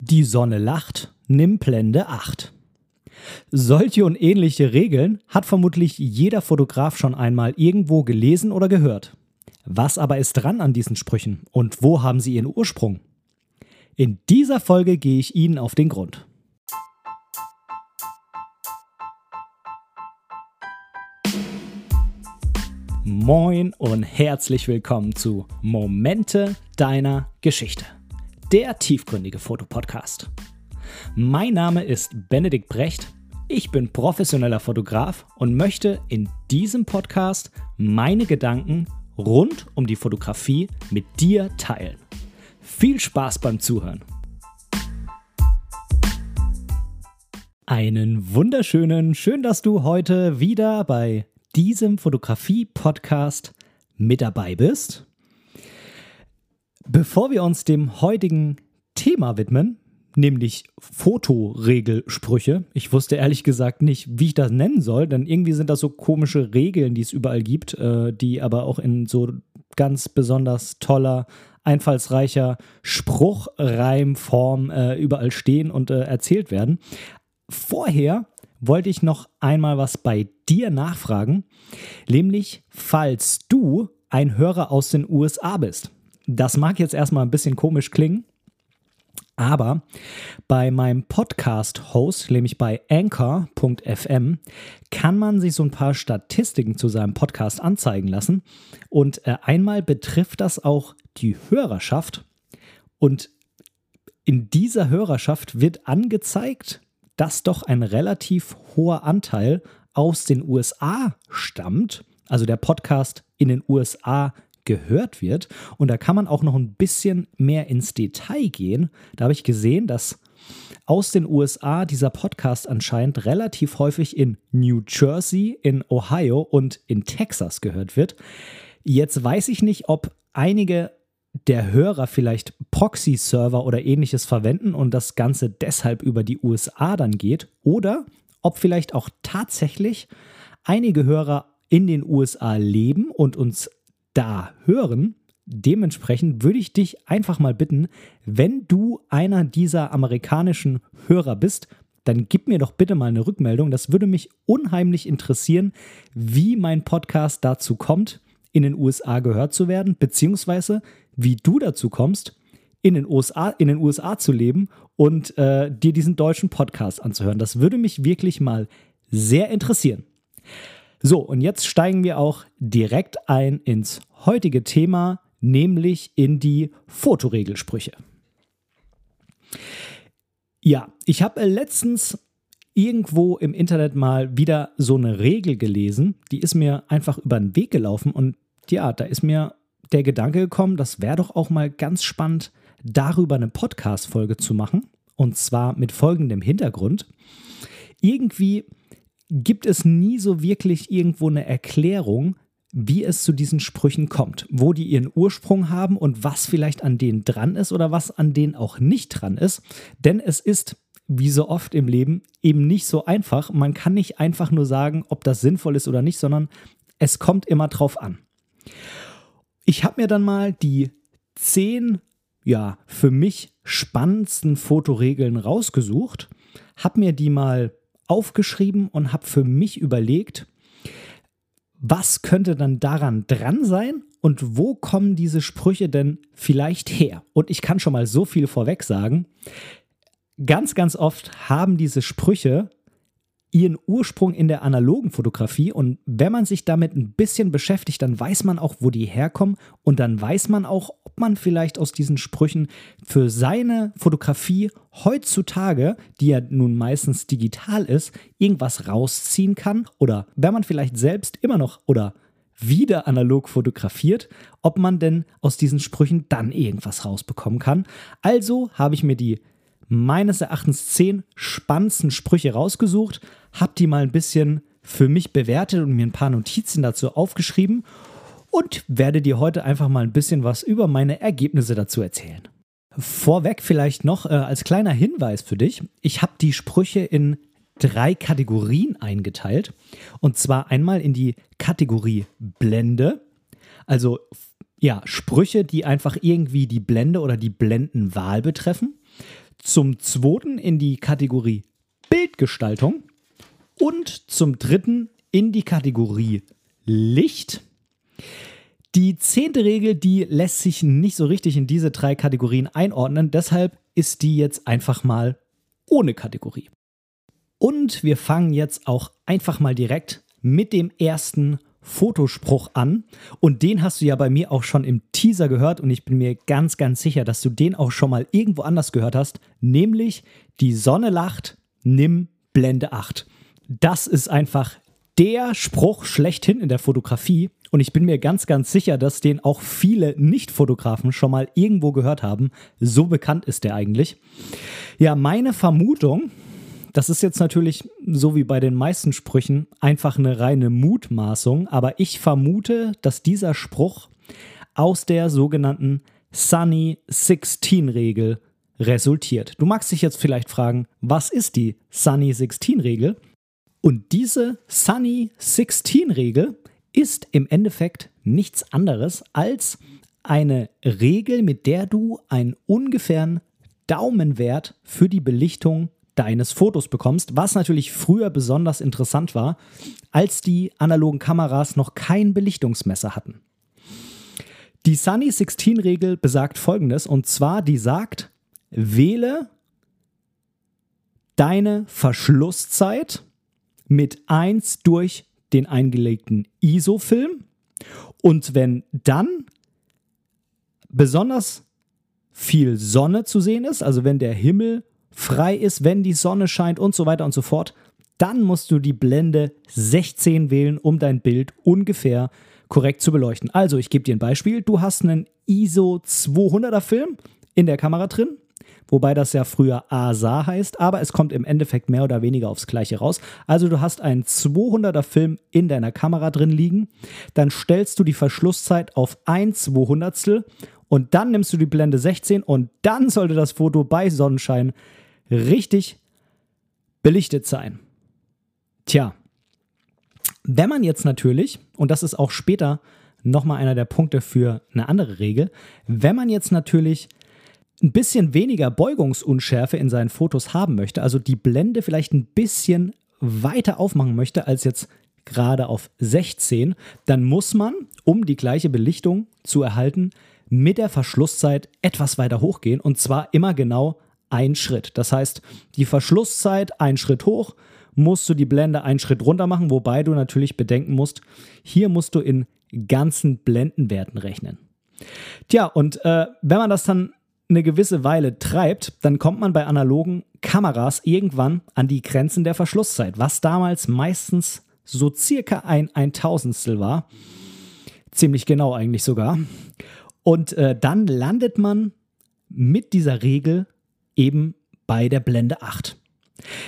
Die Sonne lacht, nimm Blende 8. Solche und ähnliche Regeln hat vermutlich jeder Fotograf schon einmal irgendwo gelesen oder gehört. Was aber ist dran an diesen Sprüchen und wo haben sie ihren Ursprung? In dieser Folge gehe ich Ihnen auf den Grund. Moin und herzlich willkommen zu Momente deiner Geschichte der tiefgründige Fotopodcast. Mein Name ist Benedikt Brecht. Ich bin professioneller Fotograf und möchte in diesem Podcast meine Gedanken rund um die Fotografie mit dir teilen. Viel Spaß beim Zuhören. Einen wunderschönen, schön, dass du heute wieder bei diesem Fotografie-Podcast mit dabei bist. Bevor wir uns dem heutigen Thema widmen, nämlich Fotoregelsprüche. Ich wusste ehrlich gesagt nicht, wie ich das nennen soll, denn irgendwie sind das so komische Regeln, die es überall gibt, äh, die aber auch in so ganz besonders toller, einfallsreicher Spruchreimform äh, überall stehen und äh, erzählt werden. Vorher wollte ich noch einmal was bei dir nachfragen, nämlich falls du ein Hörer aus den USA bist. Das mag jetzt erstmal ein bisschen komisch klingen, aber bei meinem Podcast-Host, nämlich bei anchor.fm, kann man sich so ein paar Statistiken zu seinem Podcast anzeigen lassen. Und äh, einmal betrifft das auch die Hörerschaft. Und in dieser Hörerschaft wird angezeigt, dass doch ein relativ hoher Anteil aus den USA stammt. Also der Podcast in den USA gehört wird. Und da kann man auch noch ein bisschen mehr ins Detail gehen. Da habe ich gesehen, dass aus den USA dieser Podcast anscheinend relativ häufig in New Jersey, in Ohio und in Texas gehört wird. Jetzt weiß ich nicht, ob einige der Hörer vielleicht Proxy-Server oder ähnliches verwenden und das Ganze deshalb über die USA dann geht oder ob vielleicht auch tatsächlich einige Hörer in den USA leben und uns da hören. Dementsprechend würde ich dich einfach mal bitten, wenn du einer dieser amerikanischen Hörer bist, dann gib mir doch bitte mal eine Rückmeldung. Das würde mich unheimlich interessieren, wie mein Podcast dazu kommt, in den USA gehört zu werden, beziehungsweise wie du dazu kommst, in den USA, in den USA zu leben und äh, dir diesen deutschen Podcast anzuhören. Das würde mich wirklich mal sehr interessieren. So, und jetzt steigen wir auch direkt ein ins heutige Thema, nämlich in die Fotoregelsprüche. Ja, ich habe letztens irgendwo im Internet mal wieder so eine Regel gelesen, die ist mir einfach über den Weg gelaufen und ja, da ist mir der Gedanke gekommen, das wäre doch auch mal ganz spannend, darüber eine Podcast-Folge zu machen. Und zwar mit folgendem Hintergrund. Irgendwie gibt es nie so wirklich irgendwo eine Erklärung, wie es zu diesen Sprüchen kommt, wo die ihren Ursprung haben und was vielleicht an denen dran ist oder was an denen auch nicht dran ist. Denn es ist, wie so oft im Leben, eben nicht so einfach. Man kann nicht einfach nur sagen, ob das sinnvoll ist oder nicht, sondern es kommt immer drauf an. Ich habe mir dann mal die zehn, ja, für mich spannendsten Fotoregeln rausgesucht, habe mir die mal aufgeschrieben und habe für mich überlegt, was könnte dann daran dran sein und wo kommen diese Sprüche denn vielleicht her? Und ich kann schon mal so viel vorweg sagen. Ganz, ganz oft haben diese Sprüche ihren Ursprung in der analogen Fotografie. Und wenn man sich damit ein bisschen beschäftigt, dann weiß man auch, wo die herkommen. Und dann weiß man auch, ob man vielleicht aus diesen Sprüchen für seine Fotografie heutzutage, die ja nun meistens digital ist, irgendwas rausziehen kann. Oder wenn man vielleicht selbst immer noch oder wieder analog fotografiert, ob man denn aus diesen Sprüchen dann irgendwas rausbekommen kann. Also habe ich mir die meines Erachtens zehn spannendsten Sprüche rausgesucht, habe die mal ein bisschen für mich bewertet und mir ein paar Notizen dazu aufgeschrieben und werde dir heute einfach mal ein bisschen was über meine Ergebnisse dazu erzählen. Vorweg vielleicht noch äh, als kleiner Hinweis für dich, ich habe die Sprüche in drei Kategorien eingeteilt. Und zwar einmal in die Kategorie Blende, also ja, Sprüche, die einfach irgendwie die Blende oder die Blendenwahl betreffen. Zum zweiten in die Kategorie Bildgestaltung und zum dritten in die Kategorie Licht. Die zehnte Regel, die lässt sich nicht so richtig in diese drei Kategorien einordnen, deshalb ist die jetzt einfach mal ohne Kategorie. Und wir fangen jetzt auch einfach mal direkt mit dem ersten Fotospruch an. Und den hast du ja bei mir auch schon im Teaser gehört und ich bin mir ganz, ganz sicher, dass du den auch schon mal irgendwo anders gehört hast, nämlich die Sonne lacht, nimm Blende 8. Das ist einfach der Spruch schlechthin in der Fotografie. Und ich bin mir ganz, ganz sicher, dass den auch viele Nicht-Fotografen schon mal irgendwo gehört haben. So bekannt ist der eigentlich. Ja, meine Vermutung, das ist jetzt natürlich so wie bei den meisten Sprüchen einfach eine reine Mutmaßung, aber ich vermute, dass dieser Spruch aus der sogenannten Sunny 16 Regel resultiert. Du magst dich jetzt vielleicht fragen, was ist die Sunny 16 Regel? Und diese Sunny 16 Regel ist im Endeffekt nichts anderes als eine Regel, mit der du einen ungefähren Daumenwert für die Belichtung deines Fotos bekommst, was natürlich früher besonders interessant war, als die analogen Kameras noch kein Belichtungsmesser hatten. Die Sunny 16 Regel besagt folgendes und zwar die sagt, wähle deine Verschlusszeit mit 1 durch den eingelegten ISO-Film. Und wenn dann besonders viel Sonne zu sehen ist, also wenn der Himmel frei ist, wenn die Sonne scheint und so weiter und so fort, dann musst du die Blende 16 wählen, um dein Bild ungefähr korrekt zu beleuchten. Also, ich gebe dir ein Beispiel. Du hast einen ISO 200er Film in der Kamera drin wobei das ja früher ASA heißt, aber es kommt im Endeffekt mehr oder weniger aufs Gleiche raus. Also du hast einen 200er Film in deiner Kamera drin liegen, dann stellst du die Verschlusszeit auf 1 200 und dann nimmst du die Blende 16 und dann sollte das Foto bei Sonnenschein richtig belichtet sein. Tja, wenn man jetzt natürlich, und das ist auch später nochmal einer der Punkte für eine andere Regel, wenn man jetzt natürlich ein bisschen weniger Beugungsunschärfe in seinen Fotos haben möchte, also die Blende vielleicht ein bisschen weiter aufmachen möchte als jetzt gerade auf 16, dann muss man, um die gleiche Belichtung zu erhalten, mit der Verschlusszeit etwas weiter hochgehen und zwar immer genau ein Schritt. Das heißt, die Verschlusszeit ein Schritt hoch, musst du die Blende einen Schritt runter machen, wobei du natürlich bedenken musst, hier musst du in ganzen Blendenwerten rechnen. Tja, und äh, wenn man das dann eine gewisse Weile treibt, dann kommt man bei analogen Kameras irgendwann an die Grenzen der Verschlusszeit, was damals meistens so circa ein Eintausendstel war. Ziemlich genau eigentlich sogar. Und äh, dann landet man mit dieser Regel eben bei der Blende 8.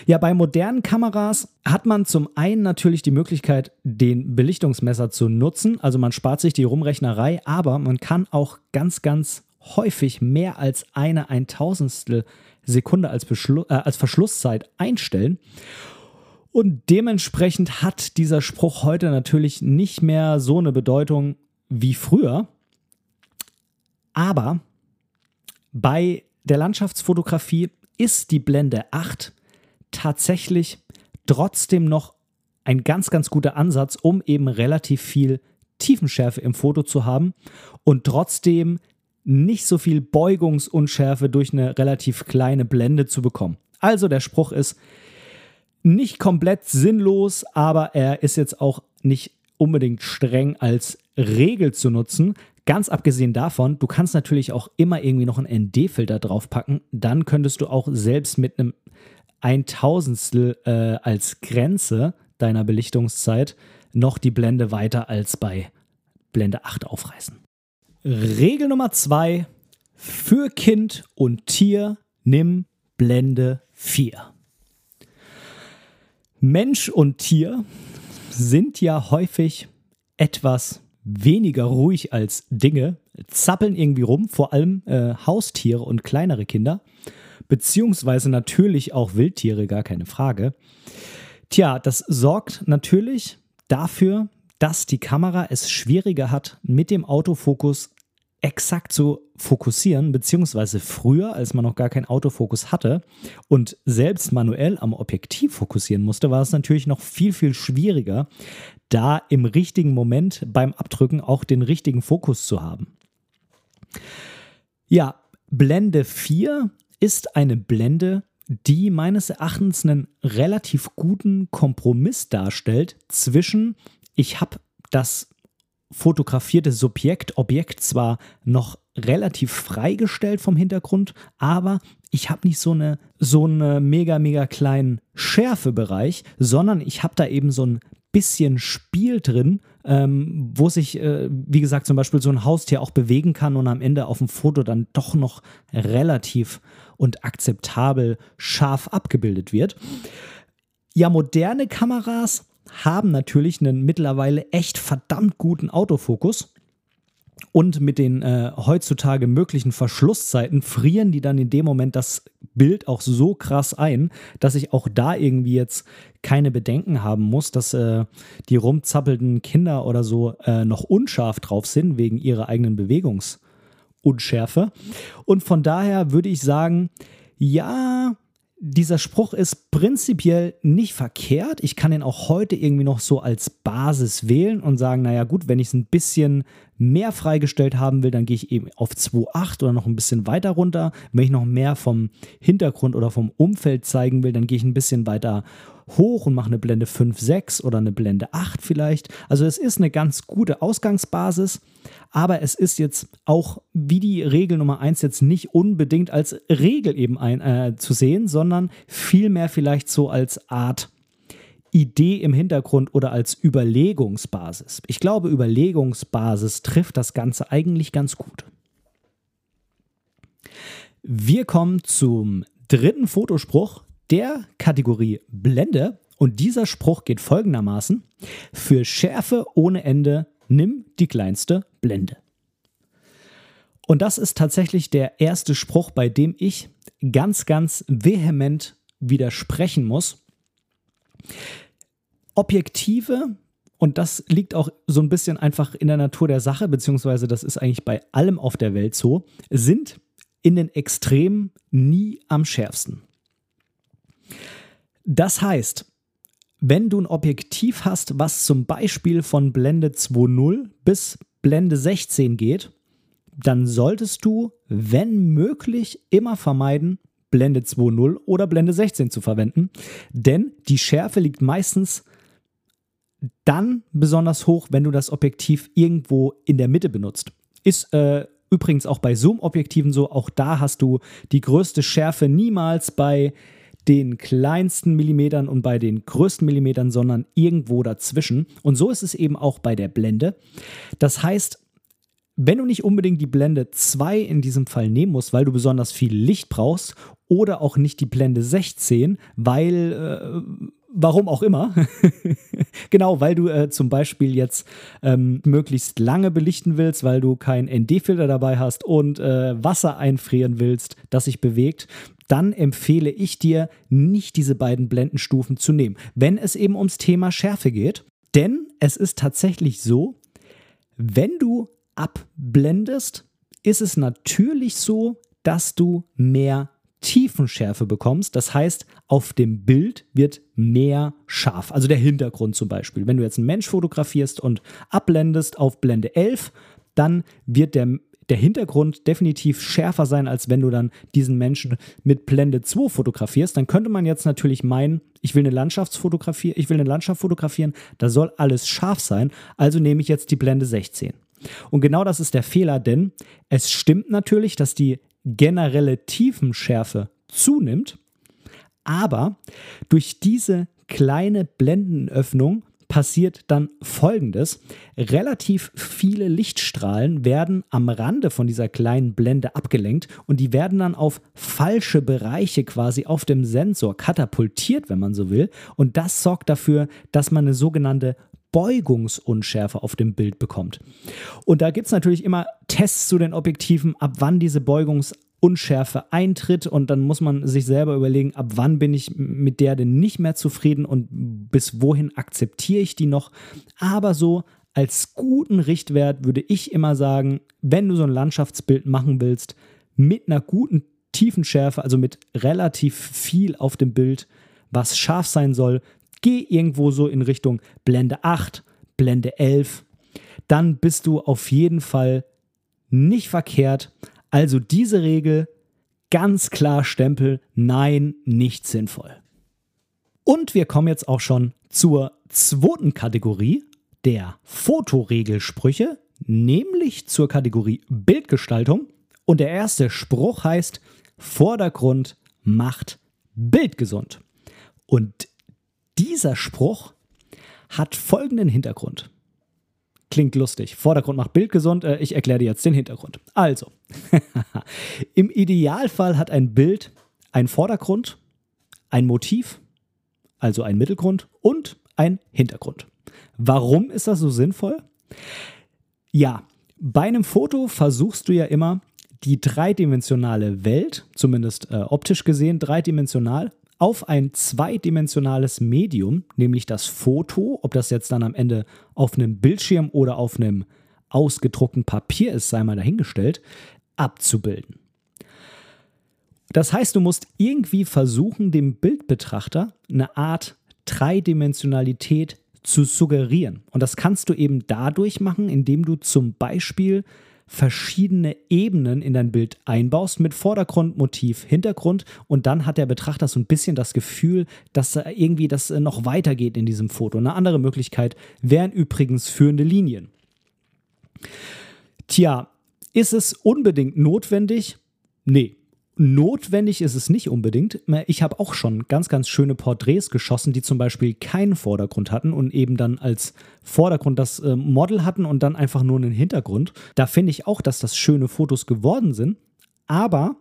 Ja, bei modernen Kameras hat man zum einen natürlich die Möglichkeit, den Belichtungsmesser zu nutzen. Also man spart sich die Rumrechnerei, aber man kann auch ganz, ganz häufig mehr als eine Eintausendstel Sekunde als, Beschlu äh, als Verschlusszeit einstellen. Und dementsprechend hat dieser Spruch heute natürlich nicht mehr so eine Bedeutung wie früher. Aber bei der Landschaftsfotografie ist die Blende 8 tatsächlich trotzdem noch ein ganz, ganz guter Ansatz, um eben relativ viel Tiefenschärfe im Foto zu haben und trotzdem nicht so viel Beugungsunschärfe durch eine relativ kleine Blende zu bekommen. Also der Spruch ist nicht komplett sinnlos, aber er ist jetzt auch nicht unbedingt streng als Regel zu nutzen. Ganz abgesehen davon, du kannst natürlich auch immer irgendwie noch einen ND-Filter draufpacken. Dann könntest du auch selbst mit einem Eintausendstel äh, als Grenze deiner Belichtungszeit noch die Blende weiter als bei Blende 8 aufreißen. Regel Nummer zwei: Für Kind und Tier nimm Blende 4. Mensch und Tier sind ja häufig etwas weniger ruhig als Dinge, zappeln irgendwie rum, vor allem äh, Haustiere und kleinere Kinder, beziehungsweise natürlich auch Wildtiere, gar keine Frage. Tja, das sorgt natürlich dafür, dass die Kamera es schwieriger hat, mit dem Autofokus exakt so fokussieren, beziehungsweise früher, als man noch gar keinen Autofokus hatte und selbst manuell am Objektiv fokussieren musste, war es natürlich noch viel, viel schwieriger, da im richtigen Moment beim Abdrücken auch den richtigen Fokus zu haben. Ja, Blende 4 ist eine Blende, die meines Erachtens einen relativ guten Kompromiss darstellt zwischen, ich habe das fotografierte Subjekt, Objekt zwar noch relativ freigestellt vom Hintergrund, aber ich habe nicht so eine so eine mega mega kleinen Schärfebereich, sondern ich habe da eben so ein bisschen Spiel drin, ähm, wo sich, äh, wie gesagt, zum Beispiel so ein Haustier auch bewegen kann und am Ende auf dem Foto dann doch noch relativ und akzeptabel scharf abgebildet wird. Ja, moderne Kameras haben natürlich einen mittlerweile echt verdammt guten Autofokus. Und mit den äh, heutzutage möglichen Verschlusszeiten frieren die dann in dem Moment das Bild auch so krass ein, dass ich auch da irgendwie jetzt keine Bedenken haben muss, dass äh, die rumzappelnden Kinder oder so äh, noch unscharf drauf sind wegen ihrer eigenen Bewegungsunschärfe. Und von daher würde ich sagen, ja, dieser Spruch ist prinzipiell nicht verkehrt. Ich kann ihn auch heute irgendwie noch so als Basis wählen und sagen, naja gut, wenn ich es ein bisschen mehr freigestellt haben will, dann gehe ich eben auf 2.8 oder noch ein bisschen weiter runter. Wenn ich noch mehr vom Hintergrund oder vom Umfeld zeigen will, dann gehe ich ein bisschen weiter hoch und mache eine Blende 5, 6 oder eine Blende 8 vielleicht. Also es ist eine ganz gute Ausgangsbasis, aber es ist jetzt auch wie die Regel Nummer 1 jetzt nicht unbedingt als Regel eben ein, äh, zu sehen, sondern vielmehr vielleicht so als Art Idee im Hintergrund oder als Überlegungsbasis. Ich glaube, Überlegungsbasis trifft das Ganze eigentlich ganz gut. Wir kommen zum dritten Fotospruch der Kategorie Blende und dieser Spruch geht folgendermaßen: Für Schärfe ohne Ende nimm die kleinste Blende. Und das ist tatsächlich der erste Spruch, bei dem ich ganz, ganz vehement widersprechen muss. Objektive, und das liegt auch so ein bisschen einfach in der Natur der Sache, beziehungsweise das ist eigentlich bei allem auf der Welt so, sind in den Extremen nie am schärfsten. Das heißt, wenn du ein Objektiv hast, was zum Beispiel von Blende 2.0 bis Blende 16 geht, dann solltest du, wenn möglich, immer vermeiden, Blende 2.0 oder Blende 16 zu verwenden, denn die Schärfe liegt meistens dann besonders hoch, wenn du das Objektiv irgendwo in der Mitte benutzt. Ist äh, übrigens auch bei Zoom-Objektiven so, auch da hast du die größte Schärfe niemals bei den kleinsten Millimetern und bei den größten Millimetern, sondern irgendwo dazwischen. Und so ist es eben auch bei der Blende. Das heißt, wenn du nicht unbedingt die Blende 2 in diesem Fall nehmen musst, weil du besonders viel Licht brauchst, oder auch nicht die Blende 16, weil, äh, warum auch immer, genau, weil du äh, zum Beispiel jetzt ähm, möglichst lange belichten willst, weil du keinen ND-Filter dabei hast und äh, Wasser einfrieren willst, das sich bewegt, dann empfehle ich dir, nicht diese beiden Blendenstufen zu nehmen, wenn es eben ums Thema Schärfe geht. Denn es ist tatsächlich so, wenn du abblendest, ist es natürlich so, dass du mehr Tiefenschärfe bekommst. Das heißt, auf dem Bild wird mehr scharf. Also der Hintergrund zum Beispiel. Wenn du jetzt einen Mensch fotografierst und abblendest auf Blende 11, dann wird der der Hintergrund definitiv schärfer sein, als wenn du dann diesen Menschen mit Blende 2 fotografierst. Dann könnte man jetzt natürlich meinen, ich will eine Landschaftsfotografie, ich will eine Landschaft fotografieren, da soll alles scharf sein, also nehme ich jetzt die Blende 16. Und genau das ist der Fehler, denn es stimmt natürlich, dass die generelle Tiefenschärfe zunimmt, aber durch diese kleine Blendenöffnung passiert dann Folgendes. Relativ viele Lichtstrahlen werden am Rande von dieser kleinen Blende abgelenkt und die werden dann auf falsche Bereiche quasi auf dem Sensor katapultiert, wenn man so will. Und das sorgt dafür, dass man eine sogenannte Beugungsunschärfe auf dem Bild bekommt. Und da gibt es natürlich immer Tests zu den Objektiven, ab wann diese Beugungs Unschärfe eintritt und dann muss man sich selber überlegen, ab wann bin ich mit der denn nicht mehr zufrieden und bis wohin akzeptiere ich die noch. Aber so als guten Richtwert würde ich immer sagen, wenn du so ein Landschaftsbild machen willst, mit einer guten Tiefenschärfe, also mit relativ viel auf dem Bild, was scharf sein soll, geh irgendwo so in Richtung Blende 8, Blende 11. Dann bist du auf jeden Fall nicht verkehrt. Also diese Regel ganz klar Stempel, nein, nicht sinnvoll. Und wir kommen jetzt auch schon zur zweiten Kategorie der Fotoregelsprüche, nämlich zur Kategorie Bildgestaltung. Und der erste Spruch heißt, Vordergrund macht Bild gesund. Und dieser Spruch hat folgenden Hintergrund. Klingt lustig. Vordergrund macht Bild gesund. Äh, ich erkläre dir jetzt den Hintergrund. Also, im Idealfall hat ein Bild einen Vordergrund, ein Motiv, also ein Mittelgrund und ein Hintergrund. Warum ist das so sinnvoll? Ja, bei einem Foto versuchst du ja immer die dreidimensionale Welt, zumindest äh, optisch gesehen dreidimensional, auf ein zweidimensionales Medium, nämlich das Foto, ob das jetzt dann am Ende auf einem Bildschirm oder auf einem ausgedruckten Papier ist, sei mal dahingestellt, abzubilden. Das heißt, du musst irgendwie versuchen, dem Bildbetrachter eine Art Dreidimensionalität zu suggerieren. Und das kannst du eben dadurch machen, indem du zum Beispiel verschiedene Ebenen in dein Bild einbaust mit Vordergrund, Motiv, Hintergrund und dann hat der Betrachter so ein bisschen das Gefühl, dass irgendwie das noch weitergeht in diesem Foto. Eine andere Möglichkeit wären übrigens führende Linien. Tja, ist es unbedingt notwendig? Nee, Notwendig ist es nicht unbedingt. Ich habe auch schon ganz, ganz schöne Porträts geschossen, die zum Beispiel keinen Vordergrund hatten und eben dann als Vordergrund das äh, Model hatten und dann einfach nur einen Hintergrund. Da finde ich auch, dass das schöne Fotos geworden sind. Aber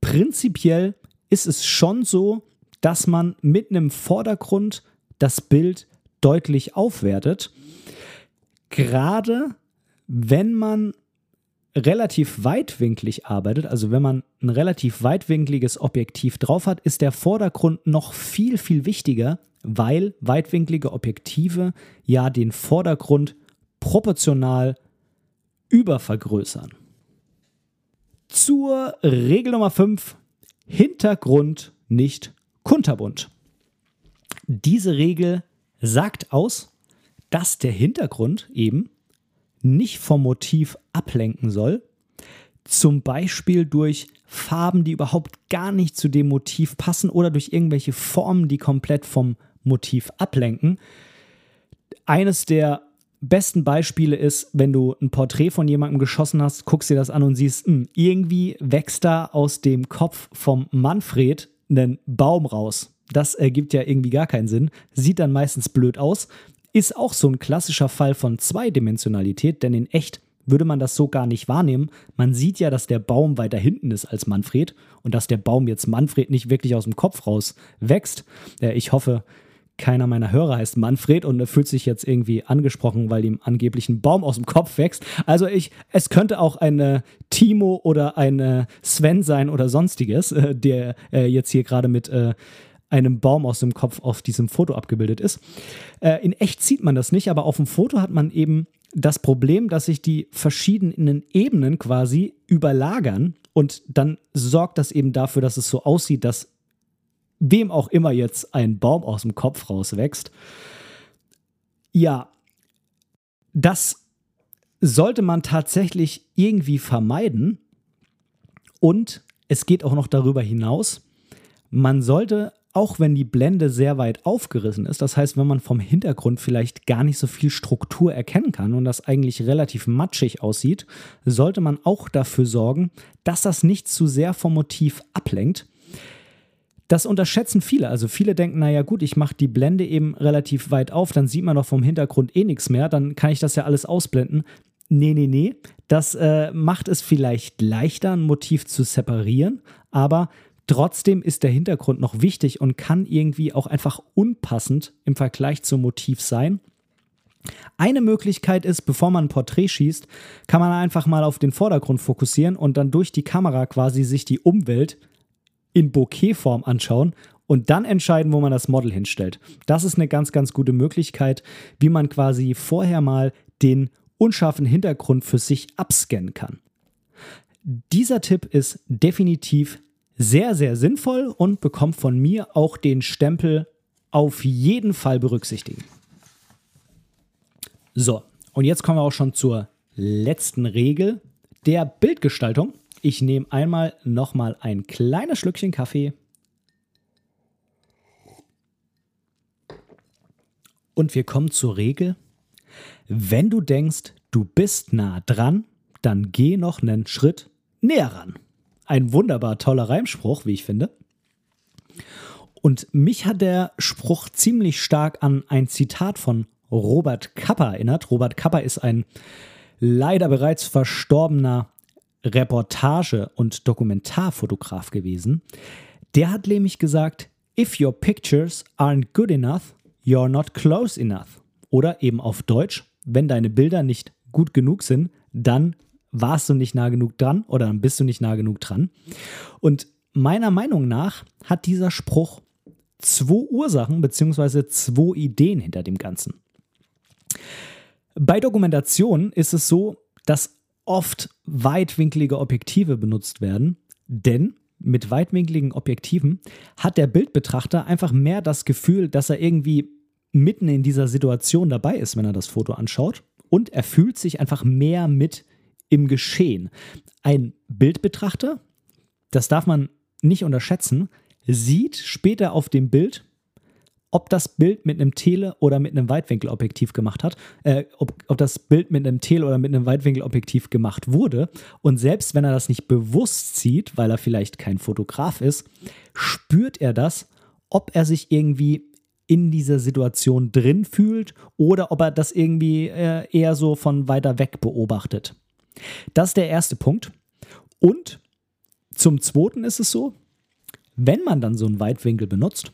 prinzipiell ist es schon so, dass man mit einem Vordergrund das Bild deutlich aufwertet. Gerade wenn man relativ weitwinklig arbeitet, also wenn man ein relativ weitwinkliges Objektiv drauf hat, ist der Vordergrund noch viel, viel wichtiger, weil weitwinklige Objektive ja den Vordergrund proportional übervergrößern. Zur Regel Nummer 5, Hintergrund nicht kunterbunt. Diese Regel sagt aus, dass der Hintergrund eben nicht vom Motiv ablenken soll. Zum Beispiel durch Farben, die überhaupt gar nicht zu dem Motiv passen oder durch irgendwelche Formen, die komplett vom Motiv ablenken. Eines der besten Beispiele ist, wenn du ein Porträt von jemandem geschossen hast, guckst dir das an und siehst, mh, hm, irgendwie wächst da aus dem Kopf vom Manfred ein Baum raus. Das ergibt ja irgendwie gar keinen Sinn, sieht dann meistens blöd aus. Ist auch so ein klassischer Fall von Zweidimensionalität, denn in echt würde man das so gar nicht wahrnehmen. Man sieht ja, dass der Baum weiter hinten ist als Manfred und dass der Baum jetzt Manfred nicht wirklich aus dem Kopf raus wächst. Ich hoffe, keiner meiner Hörer heißt Manfred und fühlt sich jetzt irgendwie angesprochen, weil ihm angeblich ein Baum aus dem Kopf wächst. Also ich, es könnte auch eine Timo oder eine Sven sein oder sonstiges, äh, der äh, jetzt hier gerade mit äh, einem Baum aus dem Kopf auf diesem Foto abgebildet ist. Äh, in echt sieht man das nicht, aber auf dem Foto hat man eben das Problem, dass sich die verschiedenen Ebenen quasi überlagern und dann sorgt das eben dafür, dass es so aussieht, dass wem auch immer jetzt ein Baum aus dem Kopf rauswächst. Ja, das sollte man tatsächlich irgendwie vermeiden. Und es geht auch noch darüber hinaus. Man sollte auch wenn die Blende sehr weit aufgerissen ist, das heißt, wenn man vom Hintergrund vielleicht gar nicht so viel Struktur erkennen kann und das eigentlich relativ matschig aussieht, sollte man auch dafür sorgen, dass das nicht zu sehr vom Motiv ablenkt. Das unterschätzen viele. Also viele denken, naja gut, ich mache die Blende eben relativ weit auf, dann sieht man doch vom Hintergrund eh nichts mehr, dann kann ich das ja alles ausblenden. Nee, nee, nee. Das äh, macht es vielleicht leichter, ein Motiv zu separieren, aber Trotzdem ist der Hintergrund noch wichtig und kann irgendwie auch einfach unpassend im Vergleich zum Motiv sein. Eine Möglichkeit ist, bevor man ein Porträt schießt, kann man einfach mal auf den Vordergrund fokussieren und dann durch die Kamera quasi sich die Umwelt in Bokehform anschauen und dann entscheiden, wo man das Model hinstellt. Das ist eine ganz, ganz gute Möglichkeit, wie man quasi vorher mal den unscharfen Hintergrund für sich abscannen kann. Dieser Tipp ist definitiv sehr, sehr sinnvoll und bekommt von mir auch den Stempel auf jeden Fall berücksichtigen. So, und jetzt kommen wir auch schon zur letzten Regel der Bildgestaltung. Ich nehme einmal nochmal ein kleines Schlückchen Kaffee. Und wir kommen zur Regel, wenn du denkst, du bist nah dran, dann geh noch einen Schritt näher ran. Ein wunderbar toller Reimspruch, wie ich finde. Und mich hat der Spruch ziemlich stark an ein Zitat von Robert Kappa erinnert. Robert Kappa ist ein leider bereits verstorbener Reportage- und Dokumentarfotograf gewesen. Der hat nämlich gesagt, if your pictures aren't good enough, you're not close enough. Oder eben auf Deutsch, wenn deine Bilder nicht gut genug sind, dann warst du nicht nah genug dran oder dann bist du nicht nah genug dran. Und meiner Meinung nach hat dieser Spruch zwei Ursachen bzw. zwei Ideen hinter dem Ganzen. Bei Dokumentation ist es so, dass oft weitwinklige Objektive benutzt werden, denn mit weitwinkligen Objektiven hat der Bildbetrachter einfach mehr das Gefühl, dass er irgendwie mitten in dieser Situation dabei ist, wenn er das Foto anschaut und er fühlt sich einfach mehr mit im Geschehen. Ein Bildbetrachter, das darf man nicht unterschätzen, sieht später auf dem Bild, ob das Bild mit einem Tele- oder mit einem Weitwinkelobjektiv gemacht hat, äh, ob, ob das Bild mit einem Tele- oder mit einem Weitwinkelobjektiv gemacht wurde. Und selbst wenn er das nicht bewusst sieht, weil er vielleicht kein Fotograf ist, spürt er das, ob er sich irgendwie in dieser Situation drin fühlt oder ob er das irgendwie äh, eher so von weiter weg beobachtet. Das ist der erste Punkt. Und zum zweiten ist es so, wenn man dann so einen Weitwinkel benutzt,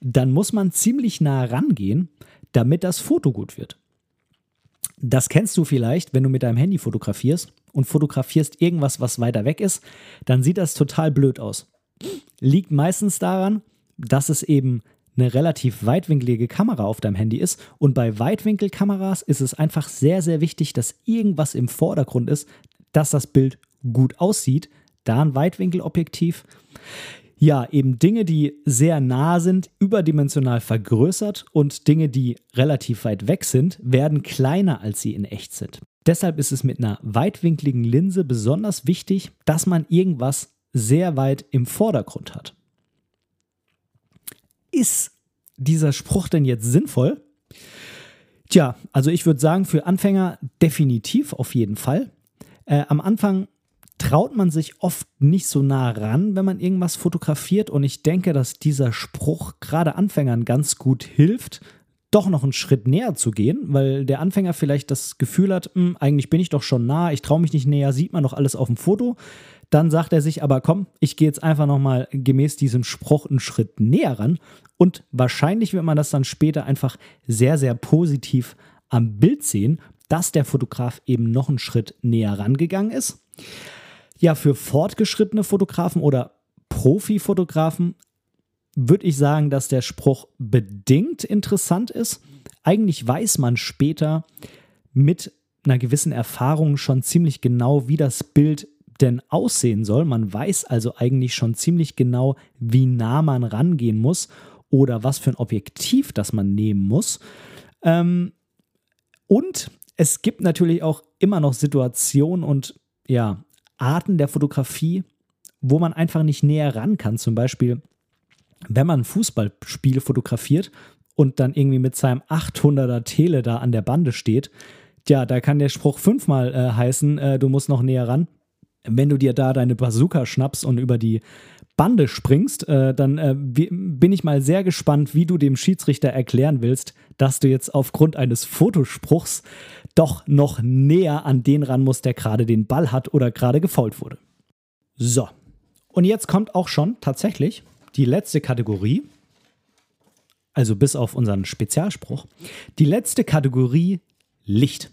dann muss man ziemlich nah rangehen, damit das Foto gut wird. Das kennst du vielleicht, wenn du mit deinem Handy fotografierst und fotografierst irgendwas, was weiter weg ist, dann sieht das total blöd aus. Liegt meistens daran, dass es eben eine relativ weitwinklige Kamera auf deinem Handy ist. Und bei Weitwinkelkameras ist es einfach sehr, sehr wichtig, dass irgendwas im Vordergrund ist, dass das Bild gut aussieht. Da ein Weitwinkelobjektiv ja, eben Dinge, die sehr nah sind, überdimensional vergrößert und Dinge, die relativ weit weg sind, werden kleiner, als sie in echt sind. Deshalb ist es mit einer weitwinkligen Linse besonders wichtig, dass man irgendwas sehr weit im Vordergrund hat. Ist dieser Spruch denn jetzt sinnvoll? Tja, also ich würde sagen, für Anfänger definitiv auf jeden Fall. Äh, am Anfang traut man sich oft nicht so nah ran, wenn man irgendwas fotografiert. Und ich denke, dass dieser Spruch gerade Anfängern ganz gut hilft, doch noch einen Schritt näher zu gehen, weil der Anfänger vielleicht das Gefühl hat, hm, eigentlich bin ich doch schon nah, ich traue mich nicht näher, sieht man doch alles auf dem Foto. Dann sagt er sich aber, komm, ich gehe jetzt einfach nochmal gemäß diesem Spruch einen Schritt näher ran. Und wahrscheinlich wird man das dann später einfach sehr, sehr positiv am Bild sehen, dass der Fotograf eben noch einen Schritt näher rangegangen ist. Ja, für fortgeschrittene Fotografen oder Profifotografen würde ich sagen, dass der Spruch bedingt interessant ist. Eigentlich weiß man später mit einer gewissen Erfahrung schon ziemlich genau, wie das Bild denn aussehen soll. Man weiß also eigentlich schon ziemlich genau, wie nah man rangehen muss oder was für ein Objektiv das man nehmen muss. Ähm, und es gibt natürlich auch immer noch Situationen und ja, Arten der Fotografie, wo man einfach nicht näher ran kann. Zum Beispiel, wenn man ein Fußballspiel fotografiert und dann irgendwie mit seinem 800er Tele da an der Bande steht, ja, da kann der Spruch fünfmal äh, heißen, äh, du musst noch näher ran. Wenn du dir da deine Bazooka schnappst und über die Bande springst, äh, dann äh, bin ich mal sehr gespannt, wie du dem Schiedsrichter erklären willst, dass du jetzt aufgrund eines Fotospruchs doch noch näher an den ran musst, der gerade den Ball hat oder gerade gefault wurde. So, und jetzt kommt auch schon tatsächlich die letzte Kategorie, also bis auf unseren Spezialspruch, die letzte Kategorie Licht.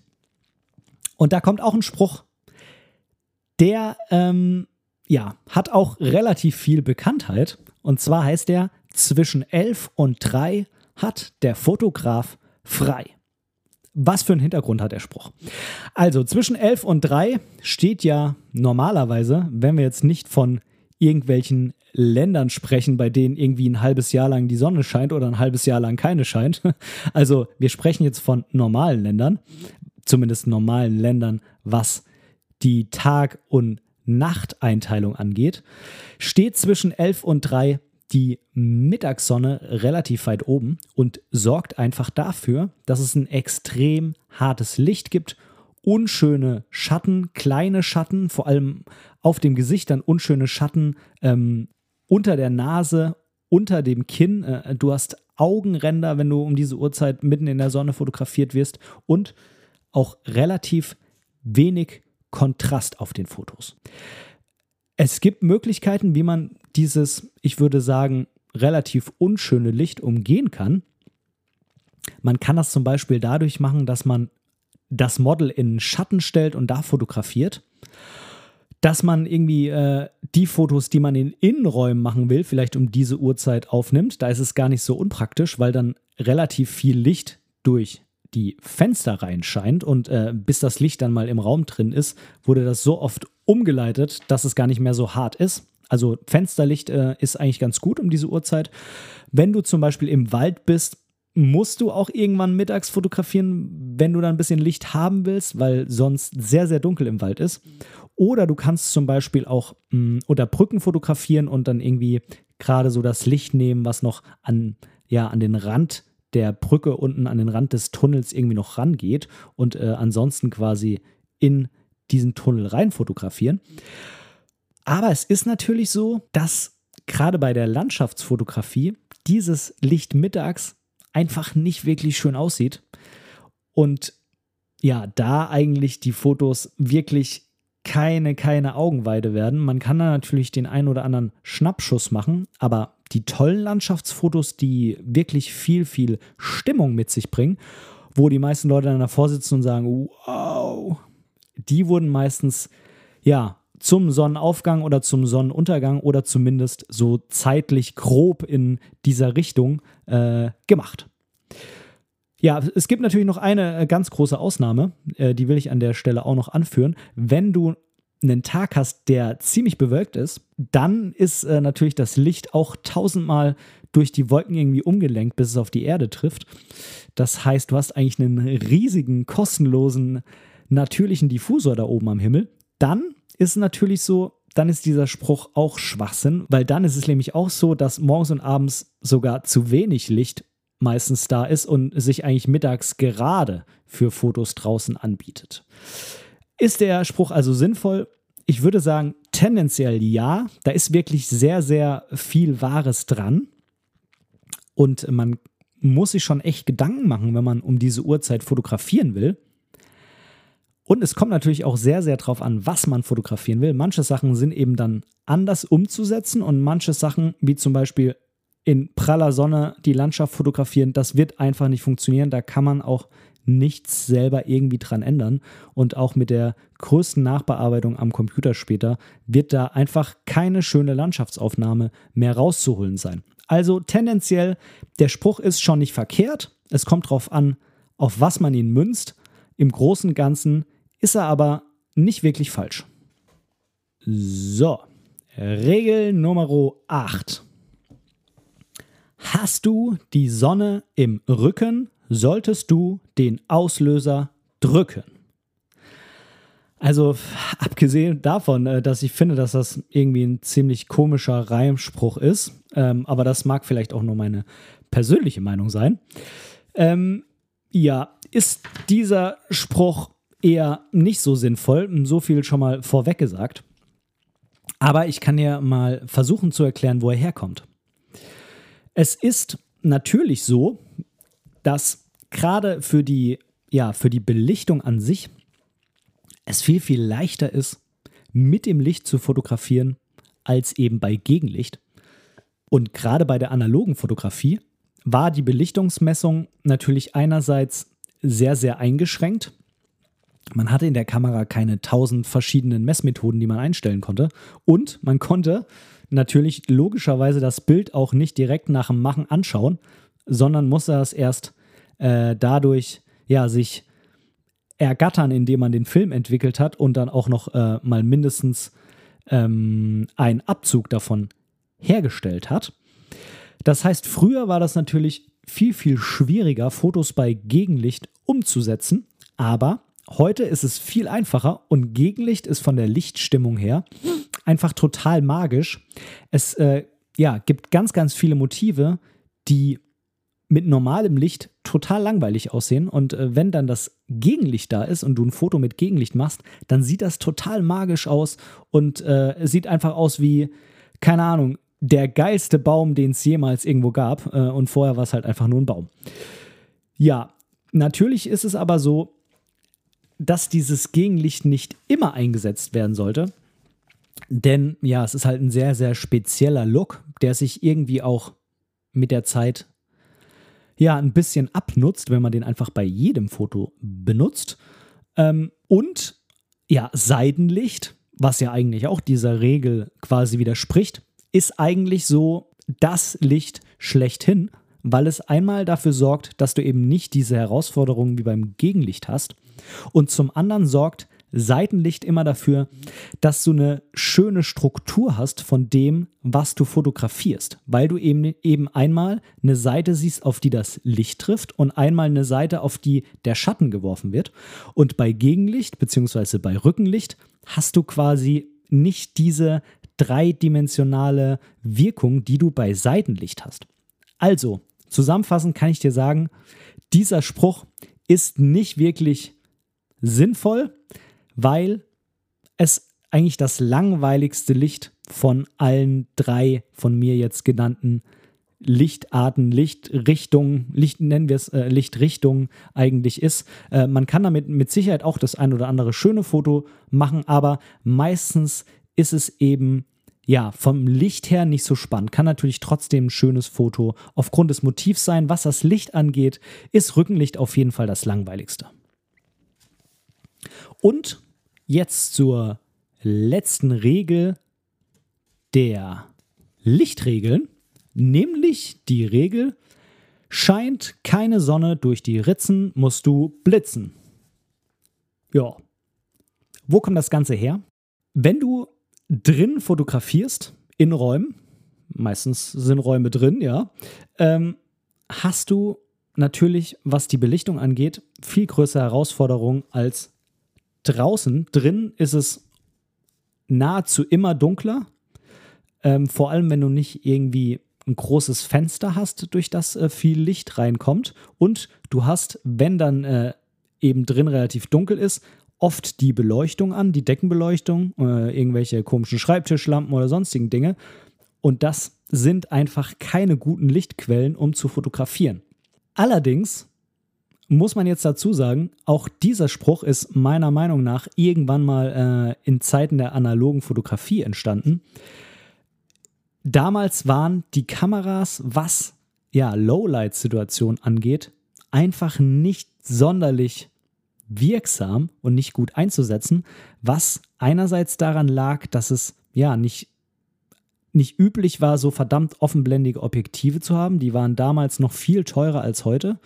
Und da kommt auch ein Spruch, der ähm, ja, hat auch relativ viel Bekanntheit. Und zwar heißt er, zwischen 11 und 3 hat der Fotograf frei. Was für einen Hintergrund hat der Spruch? Also zwischen 11 und 3 steht ja normalerweise, wenn wir jetzt nicht von irgendwelchen Ländern sprechen, bei denen irgendwie ein halbes Jahr lang die Sonne scheint oder ein halbes Jahr lang keine scheint. Also wir sprechen jetzt von normalen Ländern, zumindest normalen Ländern, was die Tag- und Nachteinteilung angeht, steht zwischen 11 und 3 die Mittagssonne relativ weit oben und sorgt einfach dafür, dass es ein extrem hartes Licht gibt, unschöne Schatten, kleine Schatten, vor allem auf dem Gesicht dann unschöne Schatten ähm, unter der Nase, unter dem Kinn. Äh, du hast Augenränder, wenn du um diese Uhrzeit mitten in der Sonne fotografiert wirst und auch relativ wenig Kontrast auf den Fotos. Es gibt Möglichkeiten, wie man dieses, ich würde sagen, relativ unschöne Licht umgehen kann. Man kann das zum Beispiel dadurch machen, dass man das Model in Schatten stellt und da fotografiert. Dass man irgendwie äh, die Fotos, die man in Innenräumen machen will, vielleicht um diese Uhrzeit aufnimmt. Da ist es gar nicht so unpraktisch, weil dann relativ viel Licht durch die Fenster reinscheint und äh, bis das Licht dann mal im Raum drin ist, wurde das so oft umgeleitet, dass es gar nicht mehr so hart ist. Also Fensterlicht äh, ist eigentlich ganz gut um diese Uhrzeit. Wenn du zum Beispiel im Wald bist, musst du auch irgendwann mittags fotografieren, wenn du da ein bisschen Licht haben willst, weil sonst sehr, sehr dunkel im Wald ist. Oder du kannst zum Beispiel auch mh, mm, unter Brücken fotografieren und dann irgendwie gerade so das Licht nehmen, was noch an, ja, an den Rand der Brücke unten, an den Rand des Tunnels irgendwie noch rangeht und äh, ansonsten quasi in diesen Tunnel rein fotografieren. Aber es ist natürlich so, dass gerade bei der Landschaftsfotografie dieses Licht mittags einfach nicht wirklich schön aussieht. Und ja, da eigentlich die Fotos wirklich keine, keine Augenweide werden. Man kann da natürlich den einen oder anderen Schnappschuss machen, aber die tollen Landschaftsfotos, die wirklich viel, viel Stimmung mit sich bringen, wo die meisten Leute dann davor sitzen und sagen, wow, die wurden meistens, ja, zum Sonnenaufgang oder zum Sonnenuntergang oder zumindest so zeitlich grob in dieser Richtung äh, gemacht. Ja, es gibt natürlich noch eine äh, ganz große Ausnahme, äh, die will ich an der Stelle auch noch anführen. Wenn du einen Tag hast, der ziemlich bewölkt ist, dann ist äh, natürlich das Licht auch tausendmal durch die Wolken irgendwie umgelenkt, bis es auf die Erde trifft. Das heißt, du hast eigentlich einen riesigen, kostenlosen, natürlichen Diffusor da oben am Himmel. Dann ist natürlich so, dann ist dieser Spruch auch Schwachsinn, weil dann ist es nämlich auch so, dass morgens und abends sogar zu wenig Licht meistens da ist und sich eigentlich mittags gerade für Fotos draußen anbietet. Ist der Spruch also sinnvoll? Ich würde sagen, tendenziell ja. Da ist wirklich sehr, sehr viel Wahres dran. Und man muss sich schon echt Gedanken machen, wenn man um diese Uhrzeit fotografieren will. Und es kommt natürlich auch sehr, sehr drauf an, was man fotografieren will. Manche Sachen sind eben dann anders umzusetzen und manche Sachen, wie zum Beispiel in praller Sonne die Landschaft fotografieren, das wird einfach nicht funktionieren. Da kann man auch nichts selber irgendwie dran ändern. Und auch mit der größten Nachbearbeitung am Computer später wird da einfach keine schöne Landschaftsaufnahme mehr rauszuholen sein. Also tendenziell, der Spruch ist schon nicht verkehrt. Es kommt darauf an, auf was man ihn münzt. Im Großen und Ganzen ist er aber nicht wirklich falsch. So, Regel Nummer 8. Hast du die Sonne im Rücken, solltest du den Auslöser drücken. Also abgesehen davon, äh, dass ich finde, dass das irgendwie ein ziemlich komischer Reimspruch ist, ähm, aber das mag vielleicht auch nur meine persönliche Meinung sein. Ähm, ja, ist dieser Spruch eher nicht so sinnvoll, so viel schon mal vorweg gesagt. Aber ich kann dir mal versuchen zu erklären, wo er herkommt. Es ist natürlich so, dass gerade für die, ja, für die Belichtung an sich es viel, viel leichter ist, mit dem Licht zu fotografieren, als eben bei Gegenlicht. Und gerade bei der analogen Fotografie war die Belichtungsmessung natürlich einerseits sehr, sehr eingeschränkt. Man hatte in der Kamera keine tausend verschiedenen Messmethoden, die man einstellen konnte. Und man konnte natürlich logischerweise das Bild auch nicht direkt nach dem Machen anschauen, sondern muss er es erst äh, dadurch ja sich ergattern, indem man den Film entwickelt hat und dann auch noch äh, mal mindestens ähm, einen Abzug davon hergestellt hat. Das heißt, früher war das natürlich viel, viel schwieriger, Fotos bei Gegenlicht umzusetzen, aber heute ist es viel einfacher und Gegenlicht ist von der Lichtstimmung her einfach total magisch. Es äh, ja, gibt ganz, ganz viele Motive, die mit normalem Licht total langweilig aussehen. Und äh, wenn dann das Gegenlicht da ist und du ein Foto mit Gegenlicht machst, dann sieht das total magisch aus und äh, sieht einfach aus wie, keine Ahnung, der geilste Baum, den es jemals irgendwo gab. Äh, und vorher war es halt einfach nur ein Baum. Ja, natürlich ist es aber so, dass dieses Gegenlicht nicht immer eingesetzt werden sollte. Denn ja, es ist halt ein sehr, sehr spezieller Look, der sich irgendwie auch mit der Zeit ja ein bisschen abnutzt, wenn man den einfach bei jedem Foto benutzt. Ähm, und ja, Seidenlicht, was ja eigentlich auch dieser Regel quasi widerspricht, ist eigentlich so das Licht schlechthin, weil es einmal dafür sorgt, dass du eben nicht diese Herausforderungen wie beim Gegenlicht hast und zum anderen sorgt Seitenlicht immer dafür, dass du eine schöne Struktur hast von dem, was du fotografierst, weil du eben, eben einmal eine Seite siehst, auf die das Licht trifft und einmal eine Seite, auf die der Schatten geworfen wird. Und bei Gegenlicht bzw. bei Rückenlicht hast du quasi nicht diese dreidimensionale Wirkung, die du bei Seitenlicht hast. Also, zusammenfassend kann ich dir sagen, dieser Spruch ist nicht wirklich sinnvoll, weil es eigentlich das langweiligste Licht von allen drei von mir jetzt genannten Lichtarten, Lichtrichtungen, Licht, nennen wir es äh, Lichtrichtungen eigentlich ist. Äh, man kann damit mit Sicherheit auch das ein oder andere schöne Foto machen, aber meistens ist es eben ja, vom Licht her nicht so spannend. Kann natürlich trotzdem ein schönes Foto aufgrund des Motivs sein. Was das Licht angeht, ist Rückenlicht auf jeden Fall das langweiligste. Und jetzt zur letzten Regel der Lichtregeln, nämlich die Regel, scheint keine Sonne durch die Ritzen, musst du blitzen. Ja. Wo kommt das Ganze her? Wenn du drin fotografierst, in Räumen, meistens sind Räume drin, ja, ähm, hast du natürlich, was die Belichtung angeht, viel größere Herausforderungen als draußen. Drin ist es nahezu immer dunkler, ähm, vor allem wenn du nicht irgendwie ein großes Fenster hast, durch das äh, viel Licht reinkommt. Und du hast, wenn dann äh, eben drin relativ dunkel ist, oft die Beleuchtung an, die Deckenbeleuchtung, äh, irgendwelche komischen Schreibtischlampen oder sonstigen Dinge. Und das sind einfach keine guten Lichtquellen, um zu fotografieren. Allerdings muss man jetzt dazu sagen, auch dieser Spruch ist meiner Meinung nach irgendwann mal äh, in Zeiten der analogen Fotografie entstanden. Damals waren die Kameras, was ja Lowlight-Situationen angeht, einfach nicht sonderlich wirksam und nicht gut einzusetzen, was einerseits daran lag, dass es ja nicht nicht üblich war, so verdammt offenblendige Objektive zu haben. Die waren damals noch viel teurer als heute.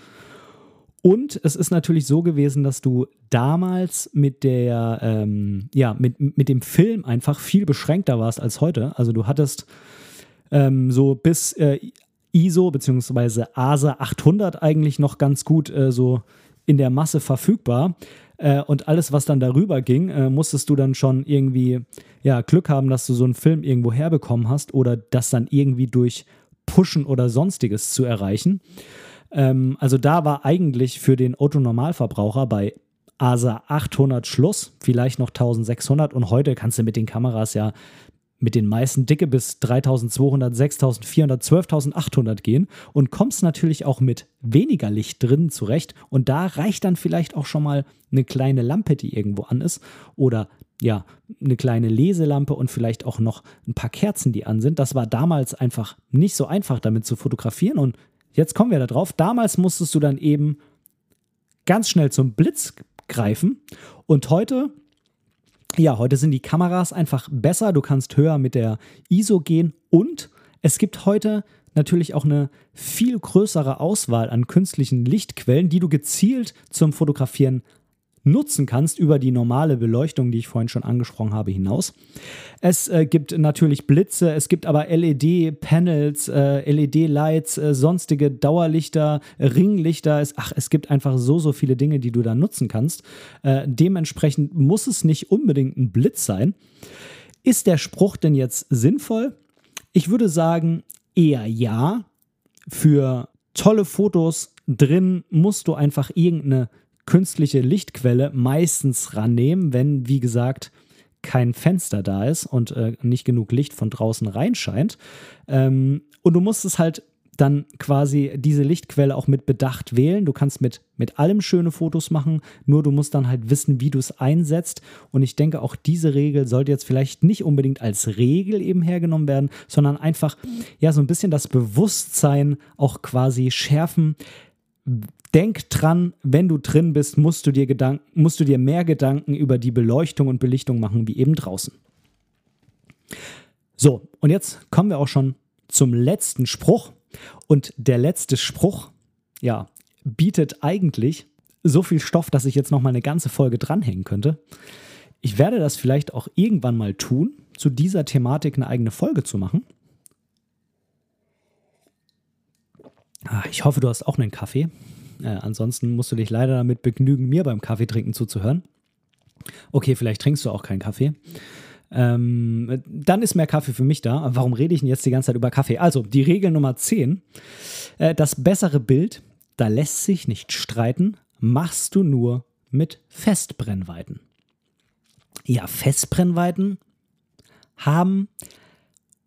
Und es ist natürlich so gewesen, dass du damals mit der, ähm, ja, mit, mit dem Film einfach viel beschränkter warst als heute. Also du hattest ähm, so bis äh, ISO bzw. ASA 800 eigentlich noch ganz gut äh, so in der Masse verfügbar. Äh, und alles, was dann darüber ging, äh, musstest du dann schon irgendwie ja, Glück haben, dass du so einen Film irgendwo herbekommen hast oder das dann irgendwie durch Pushen oder sonstiges zu erreichen. Ähm, also da war eigentlich für den Otto-Normalverbraucher bei ASA 800 Schluss, vielleicht noch 1600 und heute kannst du mit den Kameras ja mit den meisten dicke bis 3200, 6400, 12800 gehen und kommst natürlich auch mit weniger Licht drin zurecht und da reicht dann vielleicht auch schon mal eine kleine Lampe, die irgendwo an ist oder ja, eine kleine Leselampe und vielleicht auch noch ein paar Kerzen, die an sind. Das war damals einfach nicht so einfach damit zu fotografieren und Jetzt kommen wir da drauf. Damals musstest du dann eben ganz schnell zum Blitz greifen und heute Ja, heute sind die Kameras einfach besser. Du kannst höher mit der ISO gehen und es gibt heute natürlich auch eine viel größere Auswahl an künstlichen Lichtquellen, die du gezielt zum Fotografieren nutzen kannst über die normale Beleuchtung, die ich vorhin schon angesprochen habe, hinaus. Es äh, gibt natürlich Blitze, es gibt aber LED-Panels, äh, LED-Lights, äh, sonstige Dauerlichter, Ringlichter. Es, ach, es gibt einfach so, so viele Dinge, die du da nutzen kannst. Äh, dementsprechend muss es nicht unbedingt ein Blitz sein. Ist der Spruch denn jetzt sinnvoll? Ich würde sagen, eher ja. Für tolle Fotos drin musst du einfach irgendeine künstliche Lichtquelle meistens rannehmen, wenn, wie gesagt, kein Fenster da ist und äh, nicht genug Licht von draußen reinscheint. Ähm, und du musst es halt dann quasi diese Lichtquelle auch mit Bedacht wählen. Du kannst mit, mit allem schöne Fotos machen, nur du musst dann halt wissen, wie du es einsetzt. Und ich denke, auch diese Regel sollte jetzt vielleicht nicht unbedingt als Regel eben hergenommen werden, sondern einfach ja so ein bisschen das Bewusstsein auch quasi schärfen denk dran, wenn du drin bist, musst du dir Gedanken, musst du dir mehr Gedanken über die Beleuchtung und Belichtung machen, wie eben draußen. So, und jetzt kommen wir auch schon zum letzten Spruch. Und der letzte Spruch, ja, bietet eigentlich so viel Stoff, dass ich jetzt noch mal eine ganze Folge dranhängen könnte. Ich werde das vielleicht auch irgendwann mal tun, zu dieser Thematik eine eigene Folge zu machen. Ah, ich hoffe, du hast auch einen Kaffee. Äh, ansonsten musst du dich leider damit begnügen, mir beim Kaffeetrinken zuzuhören. Okay, vielleicht trinkst du auch keinen Kaffee. Ähm, dann ist mehr Kaffee für mich da. Warum rede ich denn jetzt die ganze Zeit über Kaffee? Also, die Regel Nummer 10. Äh, das bessere Bild, da lässt sich nicht streiten, machst du nur mit Festbrennweiten. Ja, Festbrennweiten haben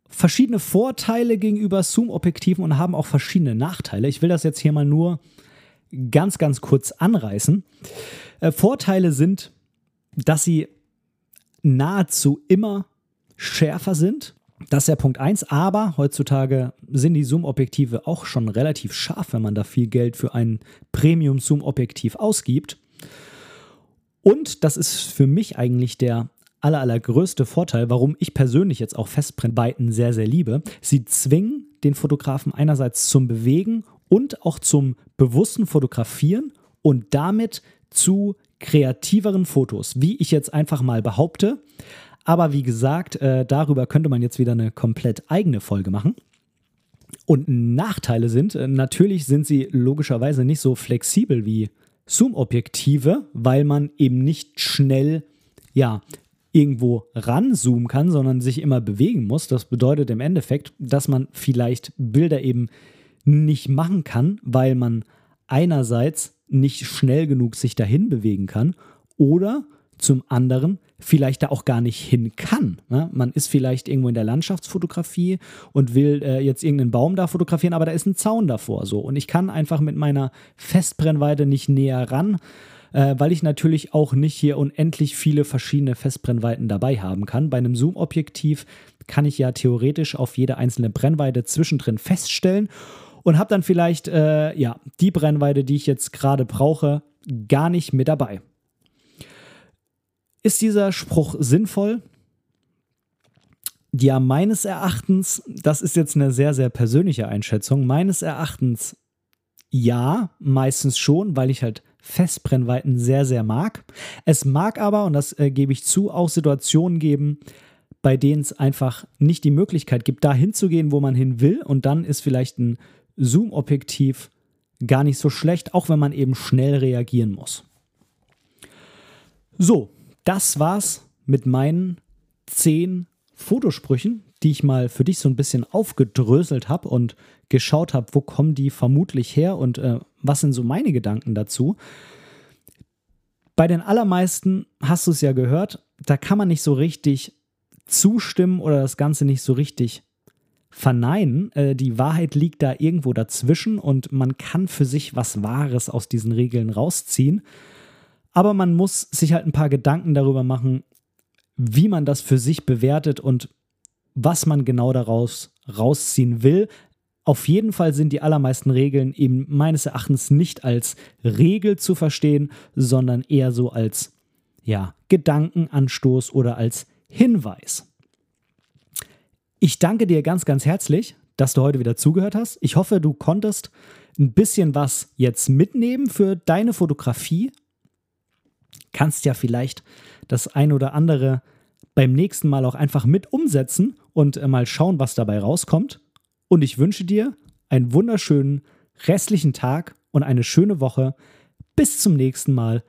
verschiedene Vorteile gegenüber Zoom-Objektiven und haben auch verschiedene Nachteile. Ich will das jetzt hier mal nur ganz, ganz kurz anreißen. Äh, Vorteile sind, dass sie nahezu immer schärfer sind. Das ist ja Punkt 1, aber heutzutage sind die Zoom-Objektive auch schon relativ scharf, wenn man da viel Geld für ein Premium-Zoom-Objektiv ausgibt. Und das ist für mich eigentlich der aller, allergrößte Vorteil, warum ich persönlich jetzt auch Festbrennweiten sehr, sehr liebe. Sie zwingen den Fotografen einerseits zum Bewegen und auch zum bewussten Fotografieren und damit zu kreativeren Fotos, wie ich jetzt einfach mal behaupte. Aber wie gesagt, äh, darüber könnte man jetzt wieder eine komplett eigene Folge machen. Und Nachteile sind, äh, natürlich sind sie logischerweise nicht so flexibel wie Zoom-Objektive, weil man eben nicht schnell ja, irgendwo ranzoomen kann, sondern sich immer bewegen muss. Das bedeutet im Endeffekt, dass man vielleicht Bilder eben nicht machen kann, weil man einerseits nicht schnell genug sich dahin bewegen kann oder zum anderen vielleicht da auch gar nicht hin kann. Ne? Man ist vielleicht irgendwo in der Landschaftsfotografie und will äh, jetzt irgendeinen Baum da fotografieren, aber da ist ein Zaun davor so und ich kann einfach mit meiner Festbrennweite nicht näher ran, äh, weil ich natürlich auch nicht hier unendlich viele verschiedene Festbrennweiten dabei haben kann. Bei einem Zoom-Objektiv kann ich ja theoretisch auf jede einzelne Brennweite zwischendrin feststellen und habe dann vielleicht äh, ja die Brennweite, die ich jetzt gerade brauche, gar nicht mit dabei. Ist dieser Spruch sinnvoll? Ja, meines Erachtens, das ist jetzt eine sehr, sehr persönliche Einschätzung, meines Erachtens ja, meistens schon, weil ich halt Festbrennweiten sehr, sehr mag. Es mag aber, und das äh, gebe ich zu, auch Situationen geben, bei denen es einfach nicht die Möglichkeit gibt, da hinzugehen, wo man hin will. Und dann ist vielleicht ein Zoom-Objektiv gar nicht so schlecht, auch wenn man eben schnell reagieren muss. So, das war's mit meinen zehn Fotosprüchen, die ich mal für dich so ein bisschen aufgedröselt habe und geschaut habe, wo kommen die vermutlich her und äh, was sind so meine Gedanken dazu. Bei den allermeisten hast du es ja gehört, da kann man nicht so richtig zustimmen oder das Ganze nicht so richtig verneinen. Äh, die Wahrheit liegt da irgendwo dazwischen und man kann für sich was Wahres aus diesen Regeln rausziehen. Aber man muss sich halt ein paar Gedanken darüber machen, wie man das für sich bewertet und was man genau daraus rausziehen will. Auf jeden Fall sind die allermeisten Regeln eben meines Erachtens nicht als Regel zu verstehen, sondern eher so als ja, Gedankenanstoß oder als Hinweis. Ich danke dir ganz, ganz herzlich, dass du heute wieder zugehört hast. Ich hoffe, du konntest ein bisschen was jetzt mitnehmen für deine Fotografie. Kannst ja vielleicht das ein oder andere beim nächsten Mal auch einfach mit umsetzen und äh, mal schauen, was dabei rauskommt. Und ich wünsche dir einen wunderschönen restlichen Tag und eine schöne Woche. Bis zum nächsten Mal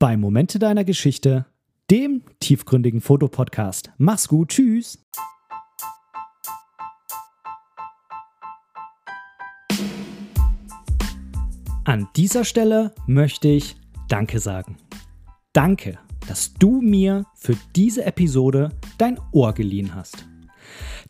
bei Momente deiner Geschichte, dem tiefgründigen Fotopodcast. Mach's gut, tschüss. An dieser Stelle möchte ich Danke sagen. Danke, dass du mir für diese Episode dein Ohr geliehen hast.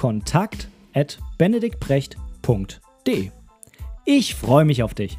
kontakt@benediktbrecht.de. Ich freue mich auf dich.